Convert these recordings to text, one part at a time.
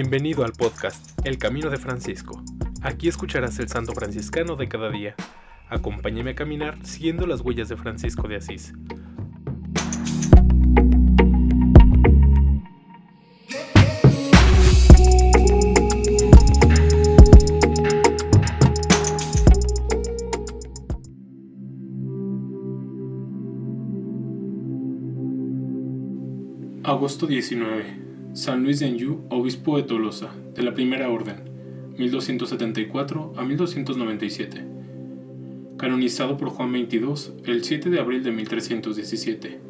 Bienvenido al podcast El Camino de Francisco. Aquí escucharás el santo franciscano de cada día. Acompáñame a caminar siguiendo las huellas de Francisco de Asís. Agosto 19. San Luis de Anjou, obispo de Tolosa, de la Primera Orden, 1274 a 1297. Canonizado por Juan XXII el 7 de abril de 1317.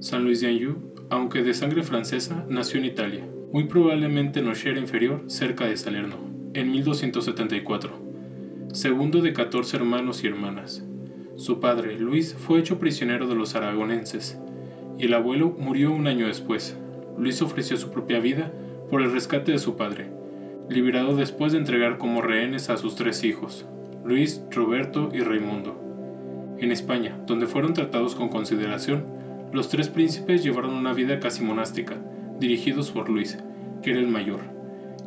San Luis de Anjou, aunque de sangre francesa, nació en Italia, muy probablemente en Ocher inferior, cerca de Salerno, en 1274. Segundo de 14 hermanos y hermanas. Su padre, Luis, fue hecho prisionero de los aragonenses, y el abuelo murió un año después, Luis ofreció su propia vida por el rescate de su padre, liberado después de entregar como rehenes a sus tres hijos, Luis, Roberto y Raimundo. En España, donde fueron tratados con consideración, los tres príncipes llevaron una vida casi monástica, dirigidos por Luis, que era el mayor,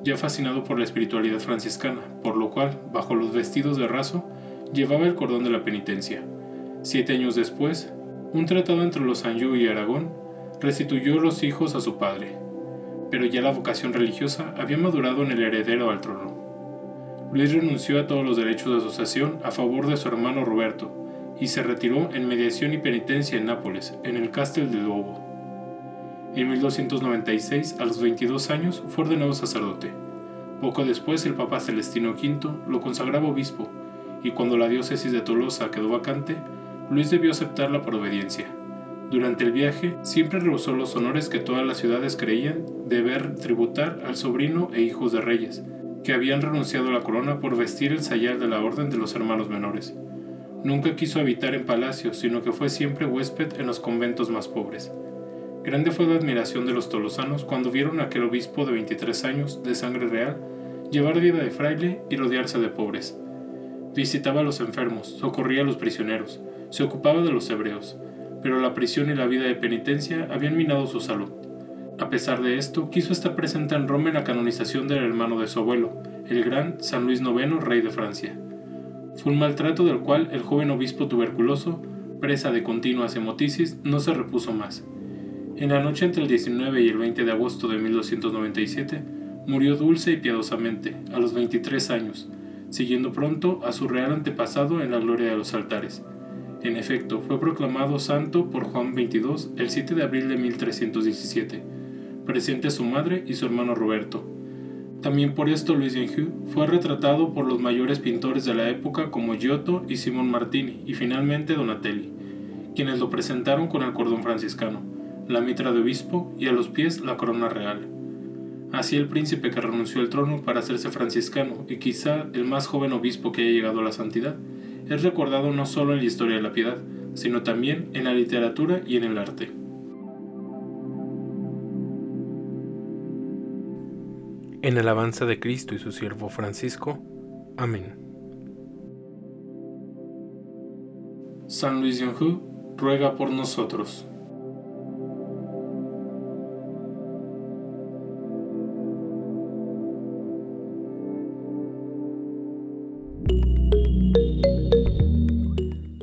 ya fascinado por la espiritualidad franciscana, por lo cual, bajo los vestidos de raso, llevaba el cordón de la penitencia. Siete años después, un tratado entre los Anjou y Aragón restituyó los hijos a su padre, pero ya la vocación religiosa había madurado en el heredero al trono. Luis renunció a todos los derechos de asociación a favor de su hermano Roberto y se retiró en mediación y penitencia en Nápoles, en el Castel de Lobo. En 1296, a los 22 años, fue ordenado sacerdote. Poco después, el Papa Celestino V lo consagraba obispo, y cuando la diócesis de Tolosa quedó vacante, Luis debió aceptarla por obediencia. Durante el viaje, siempre rehusó los honores que todas las ciudades creían deber tributar al sobrino e hijos de reyes, que habían renunciado a la corona por vestir el sayal de la orden de los hermanos menores. Nunca quiso habitar en palacios, sino que fue siempre huésped en los conventos más pobres. Grande fue la admiración de los tolosanos cuando vieron a aquel obispo de 23 años, de sangre real, llevar vida de fraile y rodearse de pobres. Visitaba a los enfermos, socorría a los prisioneros, se ocupaba de los hebreos, pero la prisión y la vida de penitencia habían minado su salud. A pesar de esto, quiso estar presente en Roma en la canonización del hermano de su abuelo, el gran San Luis IX, rey de Francia. Fue un maltrato del cual el joven obispo tuberculoso, presa de continuas hemotisis, no se repuso más. En la noche entre el 19 y el 20 de agosto de 1297, murió dulce y piadosamente, a los 23 años, siguiendo pronto a su real antepasado en la gloria de los altares. En efecto, fue proclamado santo por Juan XXII el 7 de abril de 1317, presente su madre y su hermano Roberto. También por esto Luis Anjou fue retratado por los mayores pintores de la época como Giotto y Simón Martini y finalmente Donatelli, quienes lo presentaron con el cordón franciscano, la mitra de obispo y a los pies la corona real. Así el príncipe que renunció al trono para hacerse franciscano y quizá el más joven obispo que haya llegado a la santidad, es recordado no solo en la historia de la piedad, sino también en la literatura y en el arte. En alabanza de Cristo y su siervo Francisco. Amén. San Luis de ruega por nosotros.